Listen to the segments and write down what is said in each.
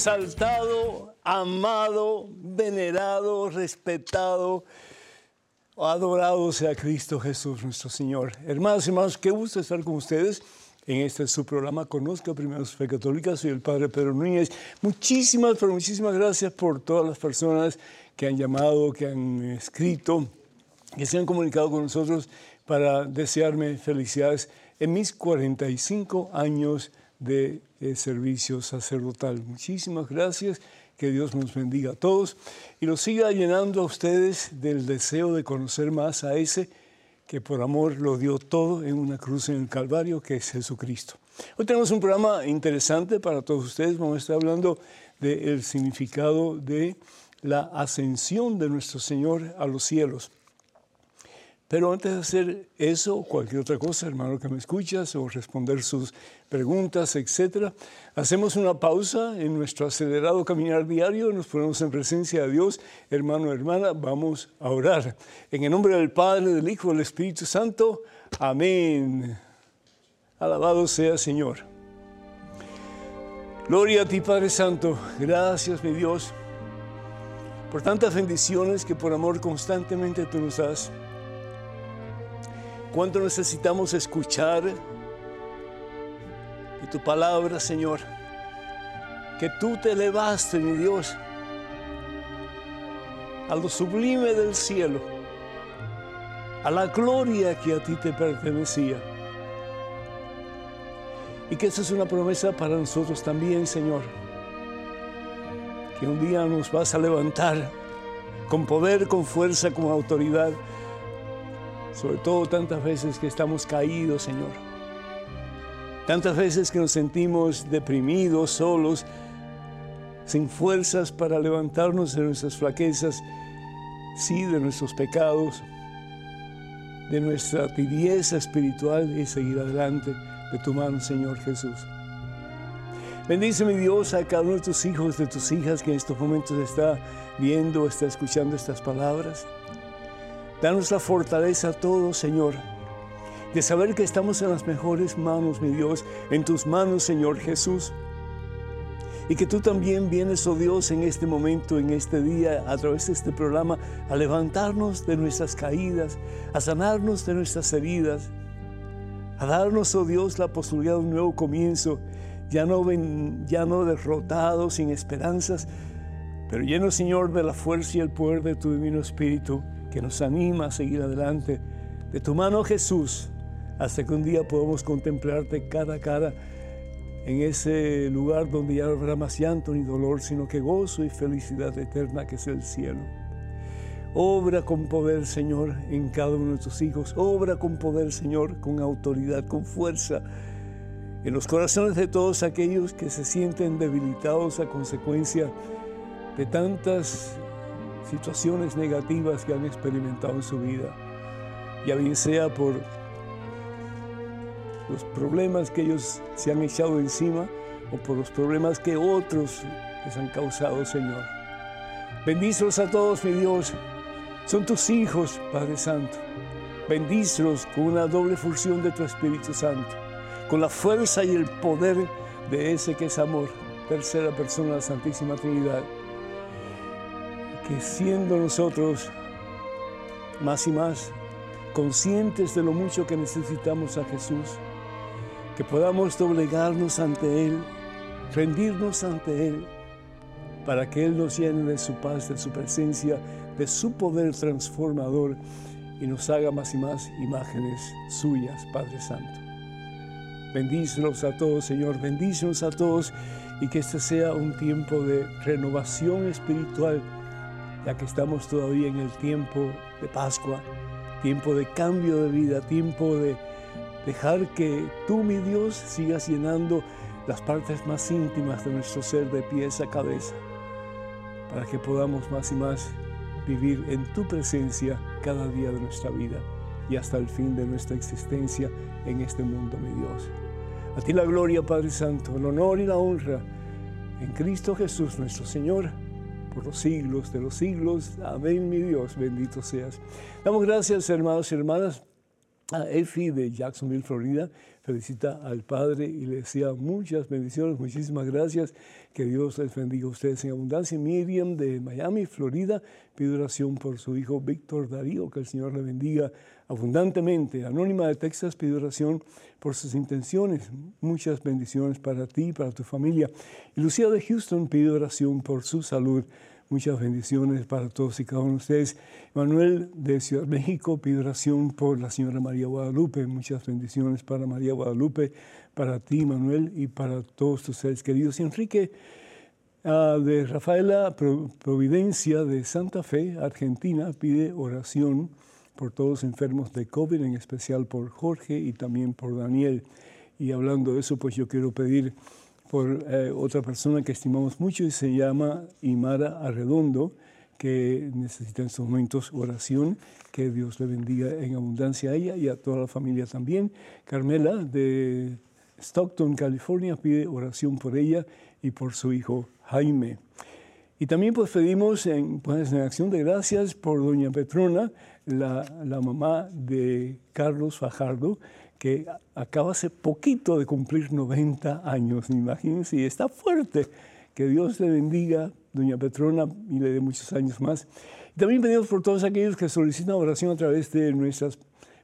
exaltado, amado, venerado, respetado, adorado sea Cristo Jesús nuestro Señor. Hermanos y hermanos, qué gusto estar con ustedes en este su programa Conozca Primero Fe Católica. Soy el Padre Pedro Núñez. Muchísimas, pero muchísimas gracias por todas las personas que han llamado, que han escrito, que se han comunicado con nosotros para desearme felicidades en mis 45 años de eh, servicio sacerdotal. Muchísimas gracias, que Dios nos bendiga a todos y los siga llenando a ustedes del deseo de conocer más a ese que por amor lo dio todo en una cruz en el Calvario, que es Jesucristo. Hoy tenemos un programa interesante para todos ustedes. Vamos a estar hablando del significado de la ascensión de nuestro Señor a los cielos. Pero antes de hacer eso o cualquier otra cosa, hermano que me escuchas, o responder sus preguntas, etcétera, hacemos una pausa en nuestro acelerado caminar diario, nos ponemos en presencia de Dios, hermano, hermana, vamos a orar. En el nombre del Padre, del Hijo, del Espíritu Santo, amén. Alabado sea Señor. Gloria a ti, Padre Santo. Gracias, mi Dios, por tantas bendiciones que por amor constantemente tú nos das. Cuánto necesitamos escuchar de tu palabra, Señor. Que tú te elevaste, mi Dios, a lo sublime del cielo, a la gloria que a ti te pertenecía. Y que esa es una promesa para nosotros también, Señor. Que un día nos vas a levantar con poder, con fuerza, con autoridad sobre todo tantas veces que estamos caídos, Señor. Tantas veces que nos sentimos deprimidos, solos, sin fuerzas para levantarnos de nuestras flaquezas, sí, de nuestros pecados, de nuestra tibieza espiritual y seguir adelante de tu mano, Señor Jesús. Bendice, mi Dios, a cada uno de tus hijos, de tus hijas que en estos momentos está viendo, está escuchando estas palabras. Danos la fortaleza a todos, Señor, de saber que estamos en las mejores manos, mi Dios, en tus manos, Señor Jesús. Y que tú también vienes, oh Dios, en este momento, en este día, a través de este programa, a levantarnos de nuestras caídas, a sanarnos de nuestras heridas, a darnos, oh Dios, la posibilidad de un nuevo comienzo, ya no, ya no derrotados, sin esperanzas, pero lleno, Señor, de la fuerza y el poder de tu Divino Espíritu que nos anima a seguir adelante. De tu mano, Jesús, hasta que un día podamos contemplarte cara a cara en ese lugar donde ya no habrá más llanto ni dolor, sino que gozo y felicidad eterna que es el cielo. Obra con poder, Señor, en cada uno de tus hijos. Obra con poder, Señor, con autoridad, con fuerza, en los corazones de todos aquellos que se sienten debilitados a consecuencia de tantas situaciones negativas que han experimentado en su vida, ya bien sea por los problemas que ellos se han echado encima o por los problemas que otros les han causado, Señor. Bendícelos a todos, mi Dios. Son tus hijos, Padre Santo. Bendícelos con una doble función de tu Espíritu Santo, con la fuerza y el poder de ese que es amor, tercera persona de la Santísima Trinidad siendo nosotros más y más conscientes de lo mucho que necesitamos a Jesús, que podamos doblegarnos ante Él, rendirnos ante Él, para que Él nos llene de su paz, de su presencia, de su poder transformador y nos haga más y más imágenes suyas, Padre Santo. Bendícenos a todos, Señor, bendícenos a todos y que este sea un tiempo de renovación espiritual ya que estamos todavía en el tiempo de Pascua, tiempo de cambio de vida, tiempo de dejar que tú, mi Dios, sigas llenando las partes más íntimas de nuestro ser de pies a cabeza, para que podamos más y más vivir en tu presencia cada día de nuestra vida. y hasta el fin de nuestra existencia en este mundo, mi Dios. A ti la gloria, Padre Santo, el honor y la honra en Cristo Jesús nuestro Señor por los siglos de los siglos. Amén, mi Dios, bendito seas. Damos gracias, hermanos y hermanas, a Efi de Jacksonville, Florida. Felicita al Padre y le desea muchas bendiciones, muchísimas gracias. Que Dios les bendiga a ustedes en abundancia. Miriam de Miami, Florida, pide oración por su hijo Víctor Darío, que el Señor le bendiga abundantemente. Anónima de Texas pide oración por sus intenciones. Muchas bendiciones para ti y para tu familia. Y Lucía de Houston pide oración por su salud. Muchas bendiciones para todos y cada uno de ustedes. Manuel de Ciudad México pide oración por la señora María Guadalupe. Muchas bendiciones para María Guadalupe, para ti, Manuel, y para todos tus seres queridos. Y Enrique ah, de Rafaela Providencia de Santa Fe, Argentina, pide oración por todos los enfermos de COVID, en especial por Jorge y también por Daniel. Y hablando de eso, pues yo quiero pedir por eh, otra persona que estimamos mucho y se llama Imara Arredondo, que necesita en estos momentos oración. Que Dios le bendiga en abundancia a ella y a toda la familia también. Carmela de Stockton, California, pide oración por ella y por su hijo Jaime. Y también pues pedimos en, pues, en acción de gracias por doña Petrona, la, la mamá de Carlos Fajardo, que acaba hace poquito de cumplir 90 años, imagínense, y está fuerte. Que Dios le bendiga, doña Petrona, y le dé muchos años más. Y también pedimos por todos aquellos que solicitan oración a través de nuestras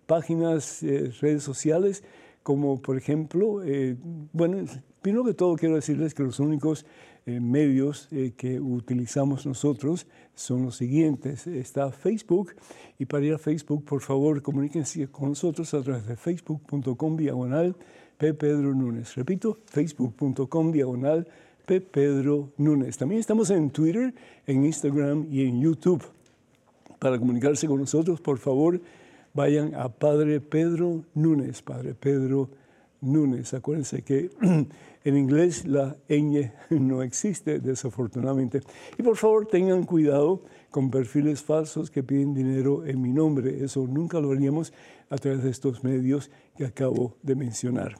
páginas, eh, redes sociales, como por ejemplo, eh, bueno, primero que todo quiero decirles que los únicos eh, medios eh, que utilizamos nosotros son los siguientes. Está Facebook y para ir a Facebook, por favor, comuníquense con nosotros a través de facebook.com diagonal P. Pedro. Repito, facebook.com diagonal P. Pedro. También estamos en Twitter, en Instagram y en YouTube. Para comunicarse con nosotros, por favor, vayan a Padre Pedro Núñez, Padre Pedro. Acuérdense que En inglés la ñ no existe, desafortunadamente. Y por favor tengan cuidado con perfiles falsos que piden dinero en mi nombre. Eso nunca lo haríamos a través de estos medios que acabo de mencionar.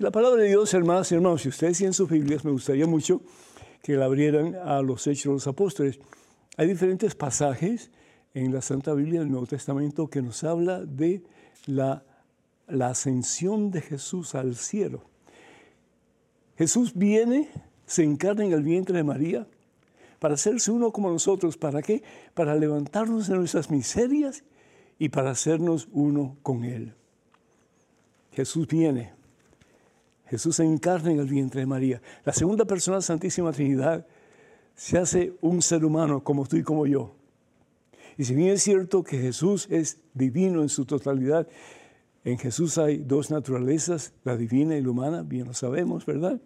Y la palabra de Dios, hermanas y hermanos, si ustedes tienen sus Biblias, me gustaría mucho que la abrieran a los Hechos de los Apóstoles. Hay diferentes pasajes en la Santa Biblia del Nuevo Testamento que nos habla de la, la ascensión de Jesús al cielo. Jesús viene, se encarna en el vientre de María para hacerse uno como nosotros. ¿Para qué? Para levantarnos de nuestras miserias y para hacernos uno con Él. Jesús viene. Jesús se encarna en el vientre de María. La segunda persona de la Santísima Trinidad se hace un ser humano como tú y como yo. Y si bien es cierto que Jesús es divino en su totalidad en Jesús hay dos naturalezas, la divina y la humana, bien lo sabemos, ¿verdad?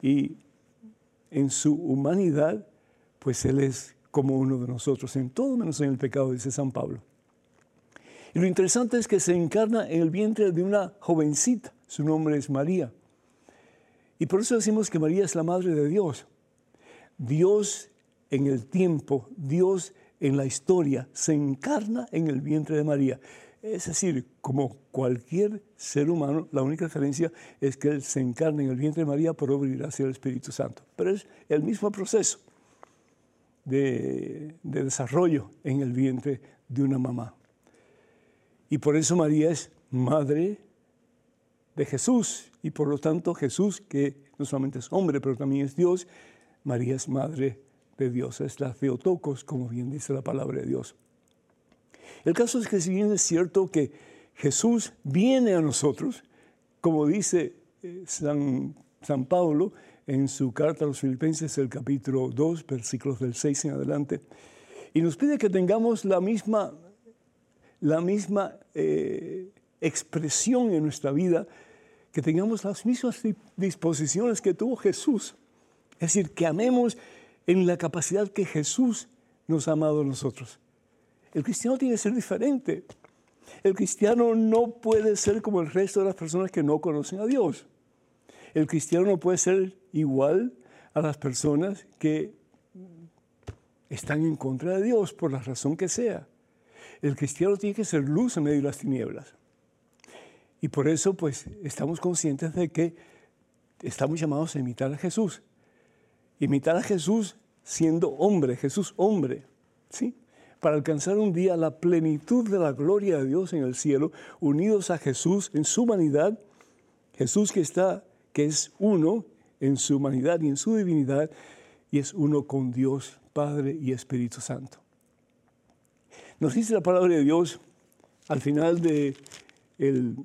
Y en su humanidad, pues Él es como uno de nosotros, en todo menos en el pecado, dice San Pablo. Y lo interesante es que se encarna en el vientre de una jovencita, su nombre es María. Y por eso decimos que María es la madre de Dios. Dios en el tiempo, Dios en la historia, se encarna en el vientre de María. Es decir, como cualquier ser humano, la única diferencia es que Él se encarna en el vientre de María por obra y gracia del Espíritu Santo. Pero es el mismo proceso de, de desarrollo en el vientre de una mamá. Y por eso María es madre de Jesús. Y por lo tanto Jesús, que no solamente es hombre, pero también es Dios, María es madre de Dios. Es la Theotokos, como bien dice la palabra de Dios. El caso es que si bien es cierto que Jesús viene a nosotros, como dice eh, San, San Pablo en su carta a los filipenses, el capítulo 2, versículos del 6 en adelante, y nos pide que tengamos la misma, la misma eh, expresión en nuestra vida, que tengamos las mismas disposiciones que tuvo Jesús. Es decir, que amemos en la capacidad que Jesús nos ha amado a nosotros. El cristiano tiene que ser diferente. El cristiano no puede ser como el resto de las personas que no conocen a Dios. El cristiano no puede ser igual a las personas que están en contra de Dios por la razón que sea. el cristiano tiene que ser luz en medio de las tinieblas. Y por eso, pues, estamos conscientes de que estamos llamados a imitar a Jesús. Imitar a Jesús siendo hombre, Jesús hombre, ¿sí? Para alcanzar un día la plenitud de la gloria de Dios en el cielo, unidos a Jesús en su humanidad, Jesús que está, que es uno en su humanidad y en su divinidad, y es uno con Dios, Padre y Espíritu Santo. Nos dice la palabra de Dios al final de el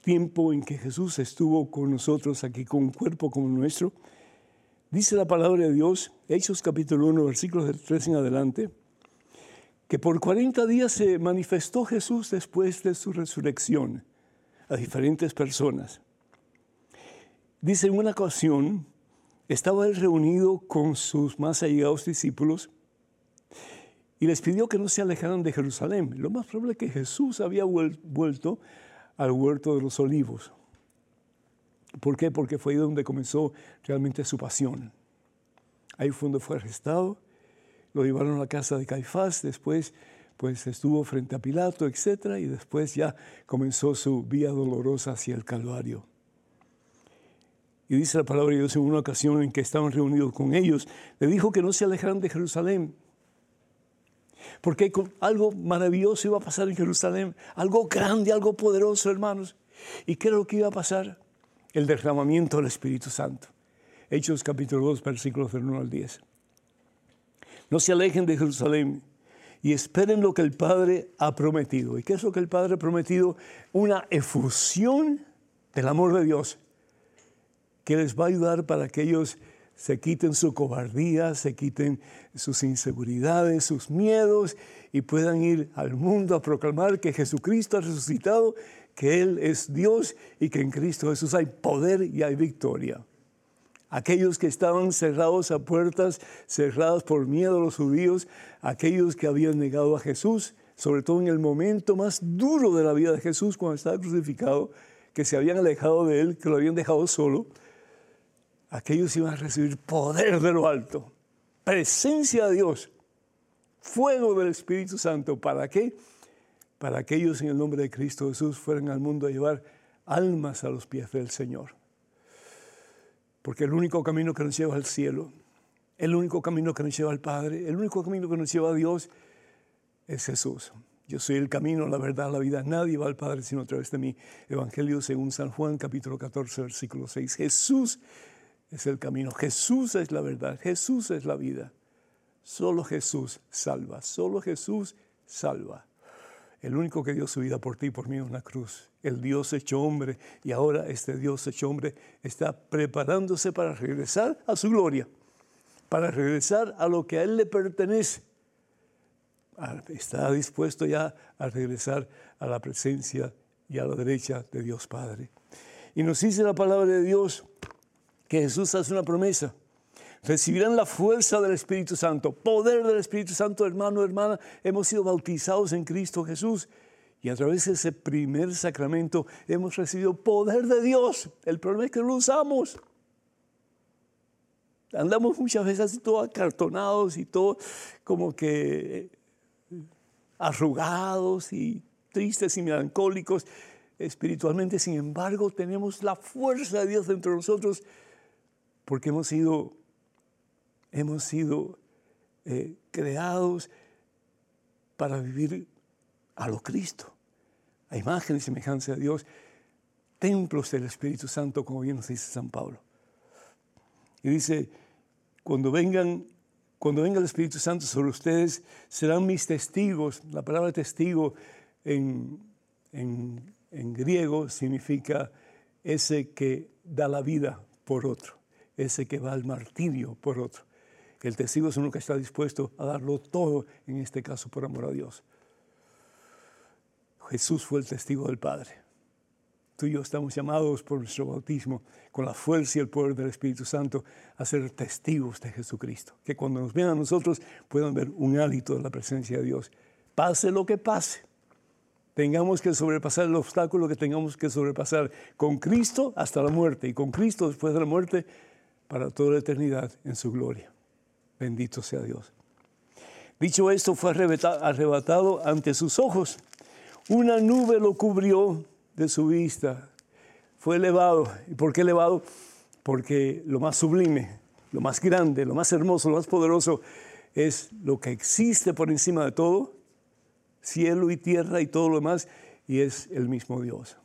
tiempo en que Jesús estuvo con nosotros aquí con un cuerpo como nuestro, dice la palabra de Dios, Hechos capítulo 1, versículos del 3 en adelante, que por 40 días se manifestó Jesús después de su resurrección a diferentes personas. Dice, en una ocasión estaba él reunido con sus más allegados discípulos y les pidió que no se alejaran de Jerusalén. Lo más probable es que Jesús había vuelto al huerto de los olivos. ¿Por qué? Porque fue ahí donde comenzó realmente su pasión. Ahí fue donde fue arrestado, lo llevaron a la casa de Caifás, después pues estuvo frente a Pilato, etc. Y después ya comenzó su vía dolorosa hacia el Calvario. Y dice la palabra de Dios en una ocasión en que estaban reunidos con ellos, le dijo que no se alejaran de Jerusalén, porque algo maravilloso iba a pasar en Jerusalén, algo grande, algo poderoso, hermanos. ¿Y qué era lo que iba a pasar? El derramamiento del Espíritu Santo. Hechos capítulo 2, versículos del 1 al 10. No se alejen de Jerusalén y esperen lo que el Padre ha prometido. ¿Y qué es lo que el Padre ha prometido? Una efusión del amor de Dios que les va a ayudar para que ellos se quiten su cobardía, se quiten sus inseguridades, sus miedos y puedan ir al mundo a proclamar que Jesucristo ha resucitado, que Él es Dios y que en Cristo Jesús hay poder y hay victoria. Aquellos que estaban cerrados a puertas, cerradas por miedo a los judíos, aquellos que habían negado a Jesús, sobre todo en el momento más duro de la vida de Jesús, cuando estaba crucificado, que se habían alejado de Él, que lo habían dejado solo, aquellos iban a recibir poder de lo alto, presencia de Dios, fuego del Espíritu Santo. ¿Para qué? Para que ellos en el nombre de Cristo Jesús fueran al mundo a llevar almas a los pies del Señor. Porque el único camino que nos lleva al cielo, el único camino que nos lleva al Padre, el único camino que nos lleva a Dios es Jesús. Yo soy el camino, la verdad, la vida. Nadie va al Padre sino a través de mí. Evangelio según San Juan, capítulo 14, versículo 6. Jesús es el camino. Jesús es la verdad, Jesús es la vida. Solo Jesús salva, solo Jesús salva. El único que dio su vida por ti y por mí en la cruz. El Dios hecho hombre y ahora este Dios hecho hombre está preparándose para regresar a su gloria, para regresar a lo que a Él le pertenece. Está dispuesto ya a regresar a la presencia y a la derecha de Dios Padre. Y nos dice la palabra de Dios que Jesús hace una promesa. Recibirán la fuerza del Espíritu Santo, poder del Espíritu Santo, hermano, hermana. Hemos sido bautizados en Cristo Jesús y a través de ese primer sacramento hemos recibido poder de Dios. El problema es que no lo usamos. Andamos muchas veces así todos acartonados y todo como que arrugados y tristes y melancólicos espiritualmente. Sin embargo, tenemos la fuerza de Dios dentro de nosotros porque hemos sido, hemos sido eh, creados para vivir a lo Cristo, a imagen y semejanza de Dios, templos del Espíritu Santo, como bien nos dice San Pablo. Y dice, cuando vengan, cuando venga el Espíritu Santo sobre ustedes, serán mis testigos. La palabra testigo en, en griego significa ese que da la vida por otro ese que va al martirio por otro. El testigo es uno que está dispuesto a darlo todo, en este caso por amor a Dios. Jesús fue el testigo del Padre. Tú y yo estamos llamados por nuestro bautismo, con la fuerza y el poder del Espíritu Santo, a ser testigos de Jesucristo. Que cuando nos vean a nosotros puedan ver un hálito de la presencia de Dios. Pase lo que pase, tengamos que sobrepasar el obstáculo que tengamos que sobrepasar con Cristo hasta la muerte y con Cristo después de la muerte para toda la eternidad en su gloria. Bendito sea Dios. Dicho esto, fue arrebatado ante sus ojos. Una nube lo cubrió de su vista. Fue elevado. ¿Y por qué elevado? Porque lo más sublime, lo más grande, lo más hermoso, lo más poderoso es lo que existe por encima de todo, cielo y tierra y todo lo demás, y es el mismo Dios.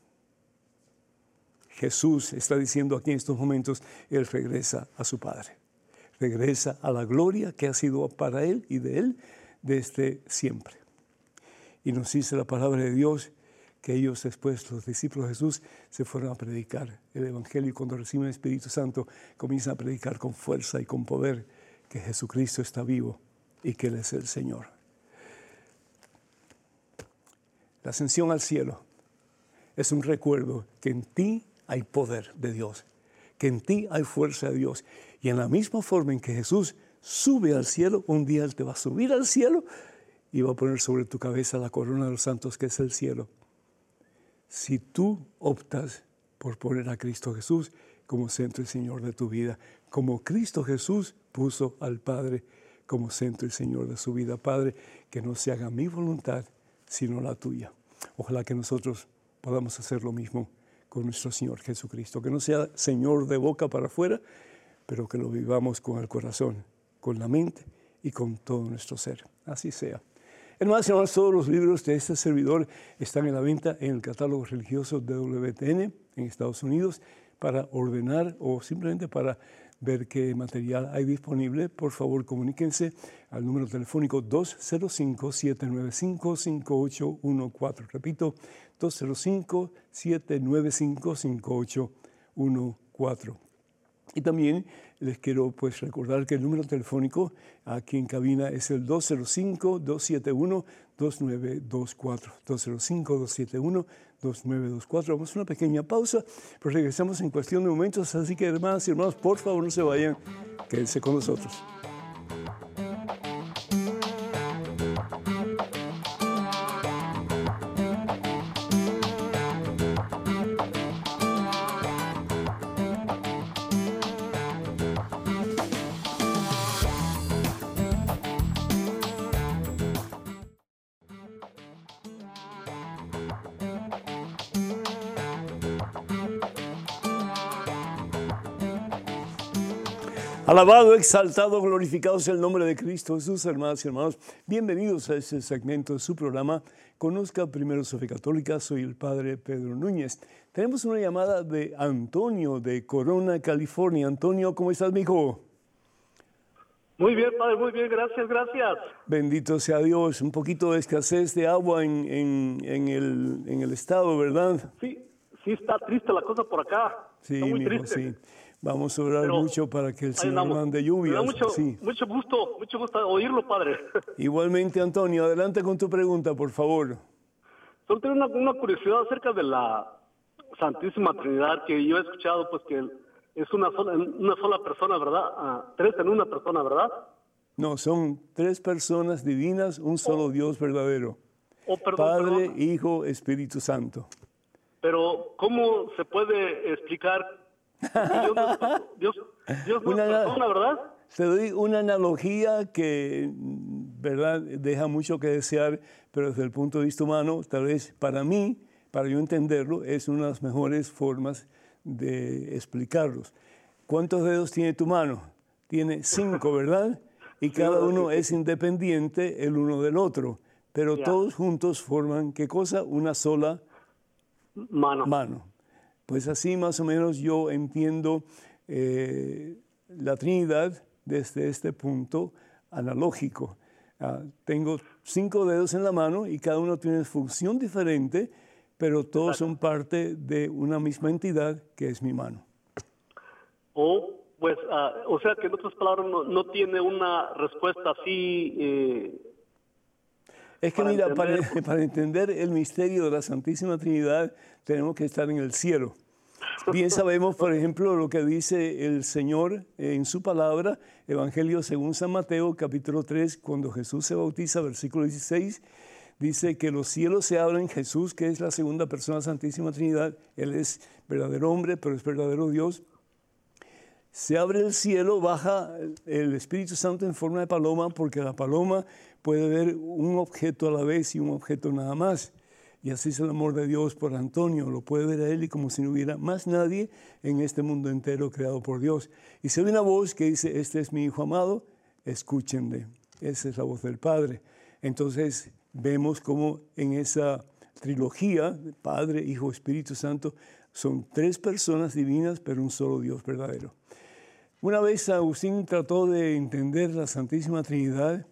Jesús está diciendo aquí en estos momentos, Él regresa a su Padre, regresa a la gloria que ha sido para Él y de Él desde siempre. Y nos dice la palabra de Dios que ellos después, los discípulos de Jesús, se fueron a predicar el Evangelio y cuando reciben el Espíritu Santo comienzan a predicar con fuerza y con poder que Jesucristo está vivo y que Él es el Señor. La ascensión al cielo es un recuerdo que en ti hay poder de Dios, que en ti hay fuerza de Dios. Y en la misma forma en que Jesús sube al cielo, un día Él te va a subir al cielo y va a poner sobre tu cabeza la corona de los santos que es el cielo. Si tú optas por poner a Cristo Jesús como centro y Señor de tu vida, como Cristo Jesús puso al Padre como centro y Señor de su vida. Padre, que no se haga mi voluntad, sino la tuya. Ojalá que nosotros podamos hacer lo mismo con nuestro Señor Jesucristo, que no sea Señor de boca para afuera, pero que lo vivamos con el corazón, con la mente y con todo nuestro ser. Así sea. Hermanos y hermanos, todos los libros de este servidor están en la venta en el catálogo religioso de WTN en Estados Unidos para ordenar o simplemente para ver qué material hay disponible, por favor comuníquense al número telefónico 205-795-5814. Repito, 205-795-5814. Y también les quiero pues recordar que el número telefónico aquí en cabina es el 205-271-2924. 205-271-2924. Vamos a una pequeña pausa, pero regresamos en cuestión de momentos. Así que hermanas y hermanos, por favor no se vayan, quédense con nosotros. Alabado, exaltado, glorificado sea el nombre de Cristo Jesús, hermanas y hermanos. Bienvenidos a este segmento de su programa. Conozca primero su fe católica. Soy el padre Pedro Núñez. Tenemos una llamada de Antonio de Corona, California. Antonio, ¿cómo estás, mijo? Muy bien, padre, muy bien, gracias, gracias. Bendito sea Dios. Un poquito de escasez de agua en, el, en el estado, ¿verdad? Sí, sí, está triste la cosa por acá. Sí, está muy triste. sí. Vamos a orar mucho para que el Señor mande lluvia. Mucho, mucho gusto, mucho gusto oírlo, Padre. Igualmente, Antonio, adelante con tu pregunta, por favor. Solo tengo una, curiosidad acerca de la Santísima Trinidad, que yo he escuchado pues que es una sola, una sola persona, ¿verdad? Ah, tres en una persona, ¿verdad? No, son tres personas divinas, un solo oh. Dios verdadero. Oh, Padre, Hijo, Espíritu Santo. Pero, ¿cómo se puede explicar Dios, Dios, una, ¿verdad? Te doy una analogía que, ¿verdad?, deja mucho que desear, pero desde el punto de vista humano, tal vez para mí, para yo entenderlo, es una de las mejores formas de explicarlos. ¿Cuántos dedos tiene tu mano? Tiene cinco, ¿verdad? Y cada uno es independiente el uno del otro, pero todos juntos forman, ¿qué cosa? Una sola mano. mano. Pues así más o menos yo entiendo eh, la Trinidad desde este punto analógico. Ah, tengo cinco dedos en la mano y cada uno tiene función diferente, pero todos son parte de una misma entidad que es mi mano. O, pues, ah, o sea que en otras palabras no, tiene una respuesta así. Eh, es que mira, para, entender el misterio de la Santísima Trinidad tenemos que estar en el cielo. Bien sabemos, por ejemplo, lo que dice el Señor en su palabra, Evangelio según San Mateo, capítulo 3, cuando Jesús se bautiza, versículo 16, dice que los cielos se abren, Jesús, que es la segunda persona Santísima Trinidad, Él es verdadero hombre, pero es verdadero Dios, se abre el cielo, baja el Espíritu Santo en forma de paloma, porque la paloma puede ver un objeto a la vez y un objeto nada más. Y así es el amor de Dios por Antonio. Lo puede ver a él y como si no hubiera más nadie en este mundo entero creado por Dios. Y se ve una voz que dice, este es mi Hijo amado, escúchenle. Esa es la voz del Padre. Entonces vemos como en esa trilogía, Padre, Hijo, Espíritu Santo, son tres personas divinas, pero un solo Dios verdadero. Una vez Agustín trató de entender la Santísima Trinidad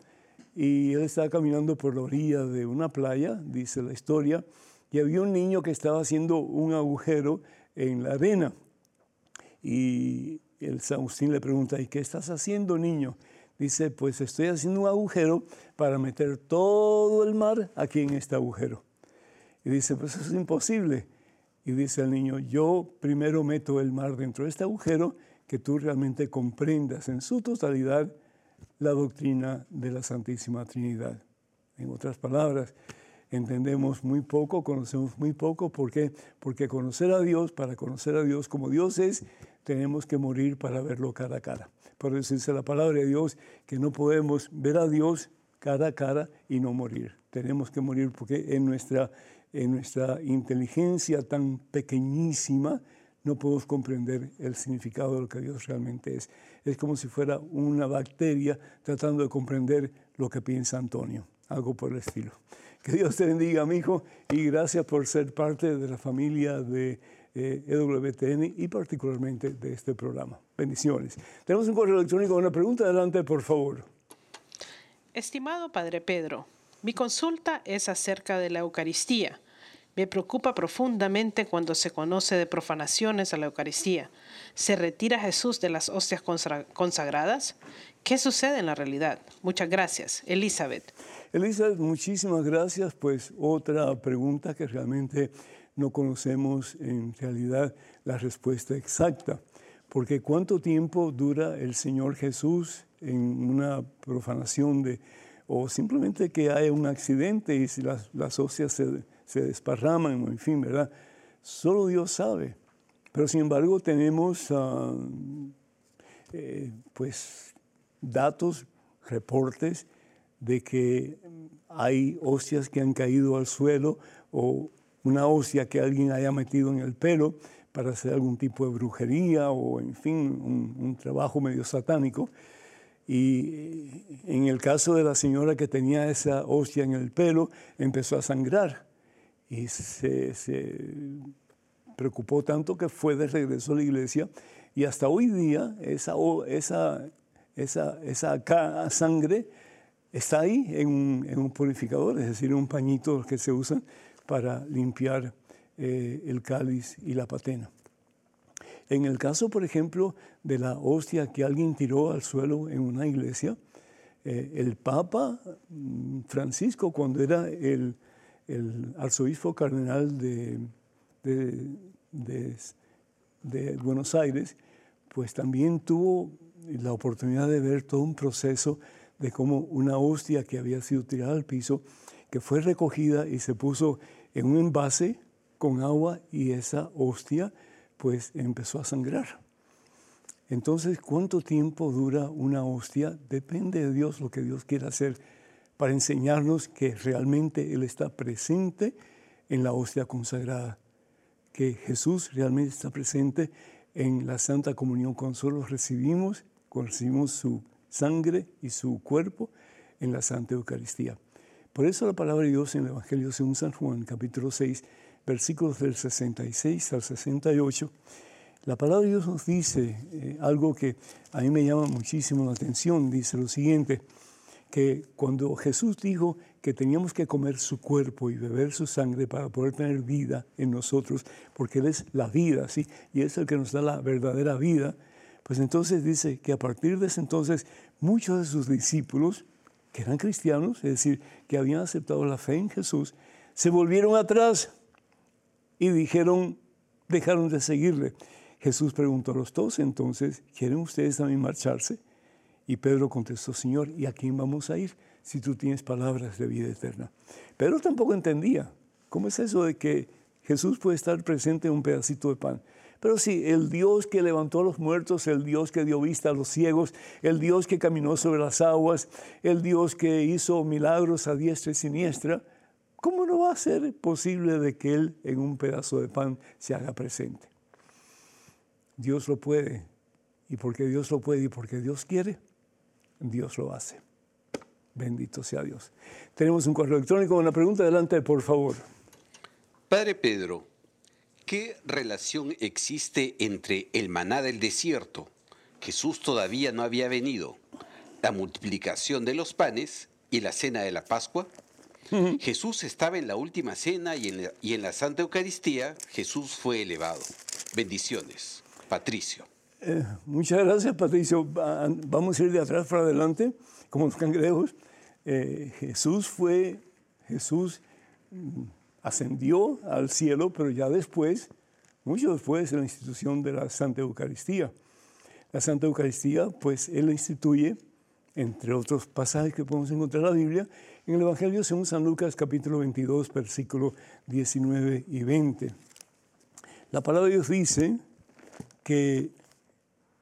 y él estaba caminando por la orilla de una playa, dice la historia, y había un niño que estaba haciendo un agujero en la arena. Y el San Agustín le pregunta, ¿y qué estás haciendo, niño? Dice, pues estoy haciendo un agujero para meter todo el mar aquí en este agujero. Y dice, pues eso es imposible. Y dice el niño, yo primero meto el mar dentro de este agujero, que tú realmente comprendas en su totalidad la doctrina de la Santísima Trinidad. En otras palabras, entendemos muy poco, conocemos muy poco. ¿Por qué? Porque conocer a Dios, para conocer a Dios como Dios es, tenemos que morir para verlo cara a cara. Por eso dice la palabra de Dios que no podemos ver a Dios cara a cara y no morir. Tenemos que morir porque en nuestra, en nuestra inteligencia tan pequeñísima, no podemos comprender el significado de lo que Dios realmente es. Es como si fuera una bacteria tratando de comprender lo que piensa Antonio, algo por el estilo. Que Dios te bendiga, mi hijo, y gracias por ser parte de la familia de eh, EWTN y particularmente de este programa. Bendiciones. Tenemos un correo electrónico, una pregunta adelante, por favor. Estimado Padre Pedro, mi consulta es acerca de la Eucaristía. Me preocupa profundamente cuando se conoce de profanaciones a la Eucaristía. ¿Se retira Jesús de las hostias consagradas? ¿Qué sucede en la realidad? Muchas gracias. Elizabeth. Elizabeth, muchísimas gracias. Pues otra pregunta que realmente no conocemos en realidad la respuesta exacta. Porque ¿cuánto tiempo dura el Señor Jesús en una profanación de, o simplemente que haya un accidente y las, las hostias se se desparraman, en fin, ¿verdad? Solo Dios sabe. Pero sin embargo tenemos ah, eh, pues datos, reportes de que hay hostias que han caído al suelo o una hostia que alguien haya metido en el pelo para hacer algún tipo de brujería o, en fin, un, un trabajo medio satánico. Y en el caso de la señora que tenía esa hostia en el pelo, empezó a sangrar y se, preocupó tanto que fue de regreso a la iglesia y hasta hoy día esa, esa, esa, esa sangre está ahí en un, purificador, es decir, un pañito que se usa para limpiar eh, el cáliz y la patena. En el caso, por ejemplo, de la hostia que alguien tiró al suelo en una iglesia, eh, el Papa mm, Francisco, cuando era el arzobispo cardenal de, de, Buenos Aires, pues también tuvo la oportunidad de ver todo un proceso de cómo una hostia que había sido tirada al piso, que fue recogida y se puso en un envase con agua y esa hostia pues empezó a sangrar. Entonces, ¿cuánto tiempo dura una hostia? Depende de Dios lo que Dios quiera hacer para enseñarnos que realmente Él está presente en la hostia consagrada, que Jesús realmente está presente en la Santa Comunión cuando solo recibimos, cuando recibimos su sangre y su cuerpo en la Santa Eucaristía. Por eso la palabra de Dios en el Evangelio según San Juan, capítulo 6, versículos del 66 al 68, la palabra de Dios nos dice eh, algo que a mí me llama muchísimo la atención. Dice lo siguiente, que cuando Jesús dijo que teníamos que comer su cuerpo y beber su sangre para poder tener vida en nosotros, porque Él es la vida, ¿sí? Y es el que nos da la verdadera vida, pues entonces dice que a partir de ese entonces muchos de sus discípulos, que eran cristianos, es decir, que habían aceptado la fe en Jesús, se volvieron atrás y dijeron, dejaron de seguirle. Jesús preguntó a los dos entonces, ¿quieren ustedes también marcharse? Y Pedro contestó, Señor, ¿y a quién vamos a ir si tú tienes palabras de vida eterna? Pedro tampoco entendía. ¿Cómo es eso de que Jesús puede estar presente en un pedacito de pan? Pero sí, el Dios que levantó a los muertos, el Dios que dio vista a los ciegos, el Dios que caminó sobre las aguas, el Dios que hizo milagros a diestra y siniestra, ¿cómo no va a ser posible de que Él en un pedazo de pan se haga presente? Dios lo puede. Y porque Dios lo puede y porque Dios quiere, Dios lo hace. Bendito sea Dios. Tenemos un correo electrónico. Una pregunta adelante, por favor. Padre Pedro, ¿qué relación existe entre el maná del desierto, Jesús todavía no había venido, la multiplicación de los panes y la cena de la Pascua? Jesús estaba en la última cena y en la, y en la Santa Eucaristía Jesús fue elevado. Bendiciones. Patricio. Eh, muchas gracias, Patricio. Vamos a ir de atrás para adelante, como los cangrejos. Eh, Jesús fue, Jesús mm, ascendió al cielo, pero ya después, mucho después, de la institución de la Santa Eucaristía. La Santa Eucaristía, pues Él la instituye, entre otros pasajes que podemos encontrar en la Biblia, en el Evangelio según San Lucas capítulo 22, versículo 19 y 20. La palabra de Dios dice que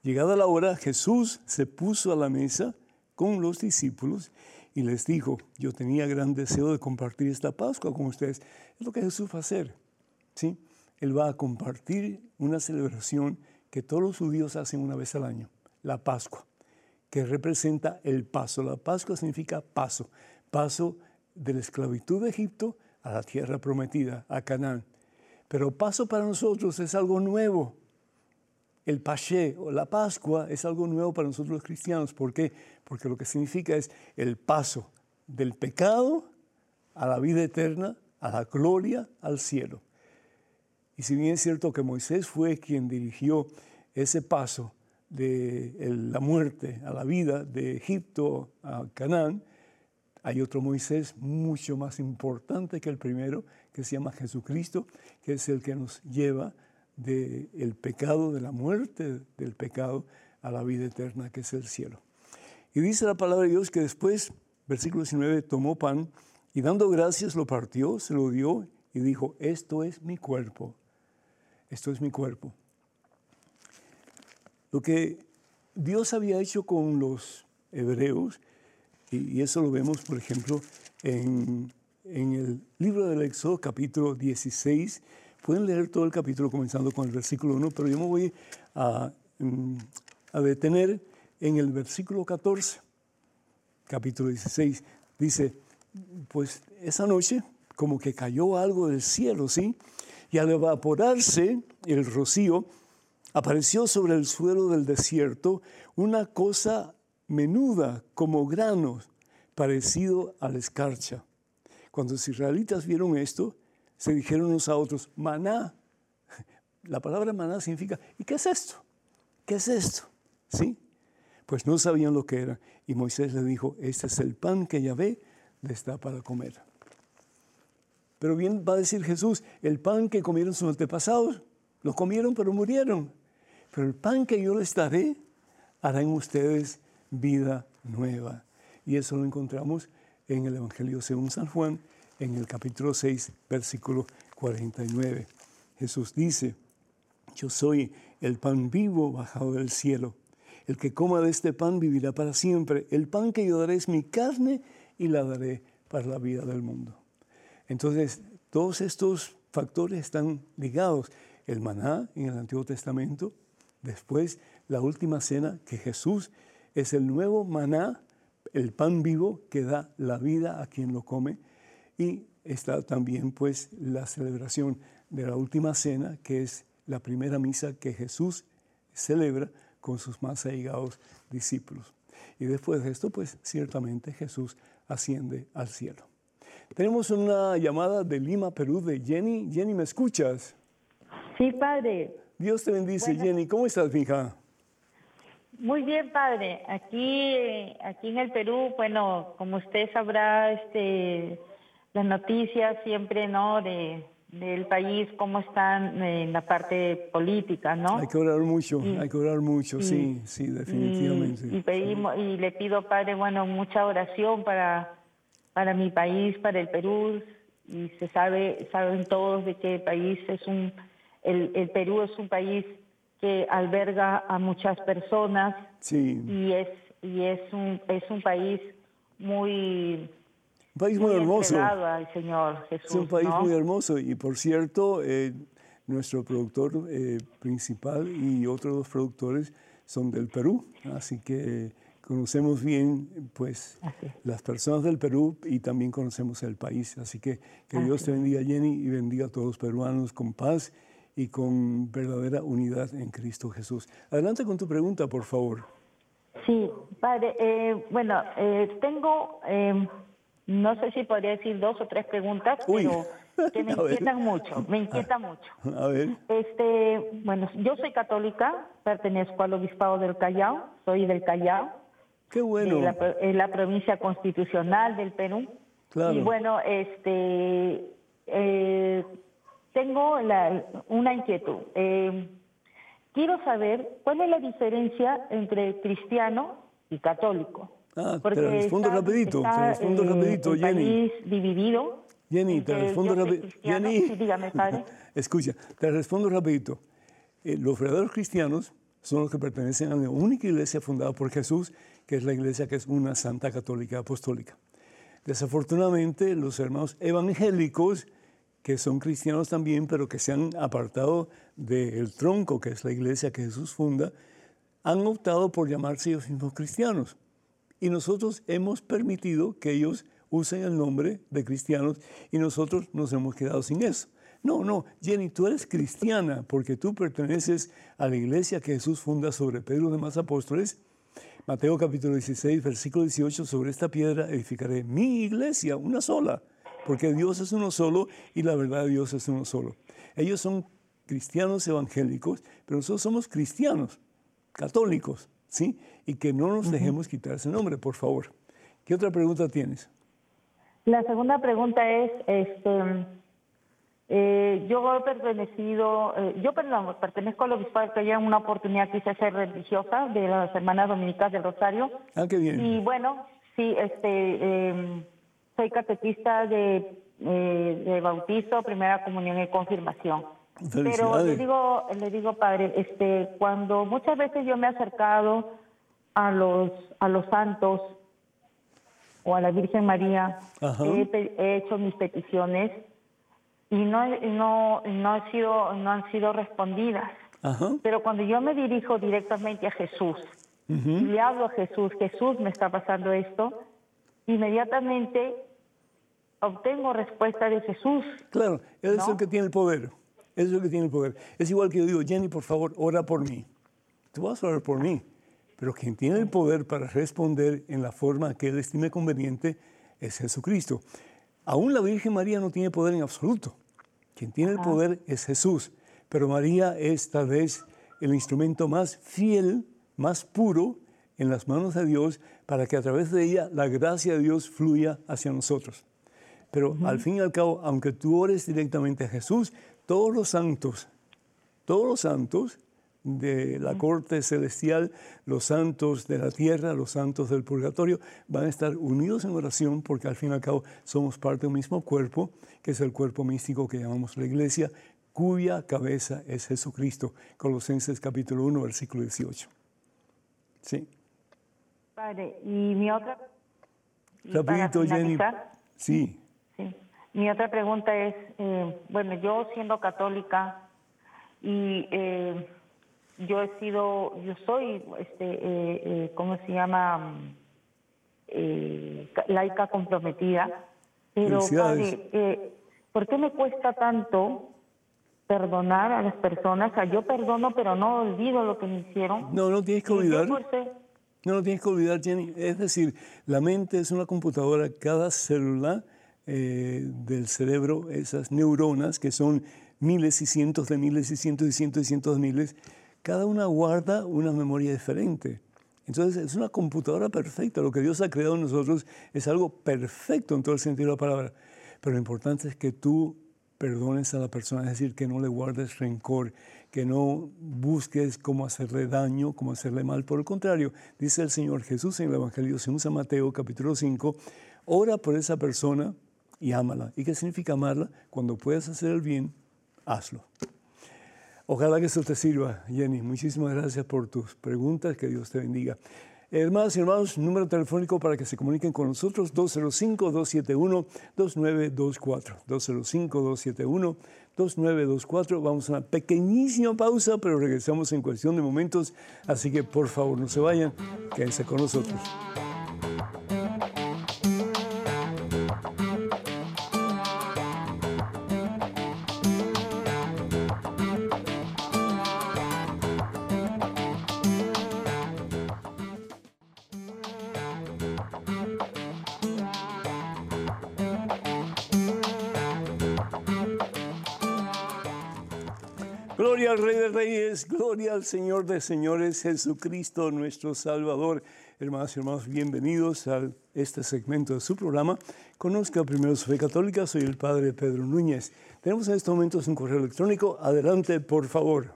llegada la hora, Jesús se puso a la mesa con los discípulos y les dijo, yo tenía gran deseo de compartir esta Pascua con ustedes. Es lo que Jesús va a hacer. ¿sí? Él va a compartir una celebración que todos los judíos hacen una vez al año, la Pascua, que representa el paso. La Pascua significa paso, paso de la esclavitud de Egipto a la tierra prometida, a Canaán. Pero paso para nosotros es algo nuevo. El Paché o la Pascua es algo nuevo para nosotros los cristianos. ¿Por qué? Porque lo que significa es el paso del pecado a la vida eterna, a la gloria, al cielo. Y si bien es cierto que Moisés fue quien dirigió ese paso de la muerte a la vida de Egipto a Canaán, hay otro Moisés mucho más importante que el primero, que se llama Jesucristo, que es el que nos lleva del pecado, de la muerte del pecado, a la vida eterna que es el cielo. Y dice la palabra de Dios que después, versículo 19, tomó pan y dando gracias lo partió, se lo dio y dijo, esto es mi cuerpo, esto es mi cuerpo. Lo que Dios había hecho con los hebreos, y, eso lo vemos, por ejemplo, en, en el libro del Éxodo, capítulo 16, Pueden leer todo el capítulo comenzando con el versículo 1, pero yo me voy a, mm, a detener en el versículo 14, capítulo 16. Dice, pues esa noche como que cayó algo del cielo, ¿sí? Y al evaporarse el rocío, apareció sobre el suelo del desierto una cosa menuda como granos, parecido a la escarcha. Cuando los israelitas vieron esto, se dijeron unos a otros, maná. La palabra maná significa, ¿y qué es esto? ¿Qué es esto? ¿Sí? Pues no sabían lo que era. Y Moisés le dijo, este es el pan que Yahvé le está para comer. Pero bien va a decir Jesús, el pan que comieron sus antepasados, lo comieron pero murieron. Pero el pan que yo les daré hará en ustedes vida nueva. Y eso lo encontramos en el Evangelio según San Juan, en el capítulo 6, versículo 49. Jesús dice, yo soy el pan vivo bajado del cielo. El que coma de este pan vivirá para siempre. El pan que yo daré es mi carne y la daré para la vida del mundo. Entonces, todos estos factores están ligados. El maná en el Antiguo Testamento, después la última cena, que Jesús es el nuevo maná, el pan vivo que da la vida a quien lo come y está también pues la celebración de la última cena, que es la primera misa que Jesús celebra con sus más allegados discípulos. Y después de esto, pues ciertamente Jesús asciende al cielo. Tenemos una llamada de Lima, Perú, de Jenny. Jenny, ¿me escuchas? Sí, padre. Dios te bendice, Jenny. ¿Cómo estás, hija? Muy bien, padre. Aquí, aquí en el Perú, bueno, como usted sabrá, este, las noticias siempre, ¿no? De, del país, cómo están en la parte política, ¿no? Hay que orar mucho, hay que orar mucho, sí, sí, definitivamente. Y, pedimos, y le pido, Padre, bueno, mucha oración para, para mi país, para el Perú, y se sabe, saben todos de que el país es un, el, el Perú es un país que alberga a muchas personas Sí, y es y es un es un país muy un país muy hermoso. entregado al Señor Jesús. Es un país ¿no? muy hermoso y por cierto, eh, nuestro productor eh, principal y otros dos productores son del Perú, así que conocemos bien pues las personas del Perú y también conocemos el país, así que que Dios te bendiga Jenny y bendiga a todos los peruanos con paz y con verdadera unidad en Cristo Jesús. Adelante con tu pregunta, por favor. Sí, padre. eh, bueno, eh, tengo, eh, no sé si podría decir dos o tres preguntas, Uy. pero que me inquietan mucho, me inquietan mucho. A ver, Este, bueno, yo soy católica, pertenezco al obispado del Callao, soy del Callao, qué bueno. de la provincia constitucional del Perú. Claro. Y bueno, este, eh, tengo la- una inquietud. Eh, quiero saber cuál es la diferencia entre cristiano y católico. Ah, te Porque respondo está- rapidito, te está, respondo eh, rapidito, el Jenny. país dividido. Jenny, te respondo cristiano. Jenny, Sí, dígame, padre. escucha, te respondo rapidito. Eh, los verdaderos cristianos son los que pertenecen a la única iglesia fundada por Jesús, que es la iglesia que es una santa católica apostólica. Desafortunadamente, los hermanos evangélicos, que son cristianos también, pero que se han apartado del tronco, que es la iglesia que Jesús funda, han optado por llamarse ellos mismos cristianos. Y nosotros hemos permitido que ellos usen el nombre de cristianos y nosotros nos hemos quedado sin eso. No, no, Jenny, tú eres cristiana porque tú perteneces a la iglesia que Jesús funda sobre Pedro y los demás apóstoles. Mateo capítulo 16, versículo 18, sobre esta piedra edificaré mi iglesia, una sola, porque Dios es uno solo y la verdad de Dios es uno solo. Ellos son cristianos evangélicos, pero nosotros somos cristianos católicos, ¿sí? Y que no nos dejemos quitar ese nombre, por favor. ¿Qué otra pregunta tienes? La segunda pregunta es, este, eh, yo he pertenecido, eh, yo perdón, pertenezco al obispado que ya en una oportunidad quise ser religiosa de las hermanas dominicas del Rosario Ah, qué bien. y bueno, sí, este, eh, soy catequista de, eh, de bautizo, primera comunión y confirmación. Pero le digo, le digo, padre, este, cuando muchas veces yo me he acercado a los, a los santos o a la Virgen María, he, hecho mis peticiones y no, no, no, han sido, no han sido respondidas. Ajá. Pero cuando yo me dirijo directamente a Jesús y le hablo a Jesús, Jesús me está pasando esto, inmediatamente obtengo respuesta de Jesús. Claro, Él es el que tiene el poder. Él es el que tiene el poder. Es igual que yo digo, Jenny, por favor, ora por mí. Tú vas a orar por mí. Pero quien tiene el poder para responder en la forma que Él estime conveniente es Jesucristo. Aún la Virgen María no tiene poder en absoluto. Quien tiene el poder es Jesús. Pero María es tal vez el instrumento más fiel, más puro en las manos de Dios para que a través de ella la gracia de Dios fluya hacia nosotros. Pero al fin y al cabo, aunque tú ores directamente a Jesús, todos los santos, todos los santos de la corte celestial, los santos de la tierra, los santos del purgatorio, van a estar unidos en oración porque al fin y al cabo somos parte de un mismo cuerpo, que es el cuerpo místico que llamamos la iglesia, cuya cabeza es Jesucristo. Colosenses capítulo 1, versículo 18. Sí. Padre, y mi otra... y Rapidito, Jenny. Sí. Mi otra pregunta es, eh, bueno, yo siendo católica y eh, yo he sido, yo soy, este, eh, eh, ¿cómo se llama? Eh, ca- laica comprometida, pero padre, eh, ¿por qué me cuesta tanto perdonar a las personas? O sea, yo perdono, pero no olvido lo que me hicieron. No, no tienes que olvidar. No lo tienes que olvidar, Jenny. Es decir, la mente es una computadora. Cada célula eh, del cerebro, esas neuronas, que son miles y cientos de miles y cientos y cientos y cientos de miles, cada una guarda una memoria diferente. Entonces, es una computadora perfecta. Lo que Dios ha creado en nosotros es algo perfecto en todo el sentido de la palabra. Pero lo importante es que tú perdones a la persona, es decir, que no le guardes rencor, que no busques cómo hacerle daño, cómo hacerle mal. Por el contrario, dice el Señor Jesús en el Evangelio según San Mateo capítulo 5, ora por esa persona y ámala. ¿Y qué significa amarla? Cuando puedas hacer el bien, hazlo. Ojalá que eso te sirva, Jenny. Muchísimas gracias por tus preguntas. Que Dios te bendiga. Hermanos y hermanos, número telefónico para que se comuniquen con nosotros, 205-271-2924. 205-271-2924. Vamos a una pequeñísima pausa, pero regresamos en cuestión de momentos. Así que por favor no se vayan, quédense con nosotros. Gloria al Rey de Reyes, gloria al Señor de Señores, Jesucristo nuestro Salvador. Hermanos y hermanos, bienvenidos a este segmento de su programa. Conozca primero su fe católica, soy el Padre Pedro Núñez. Tenemos en estos momentos un correo electrónico. Adelante, por favor.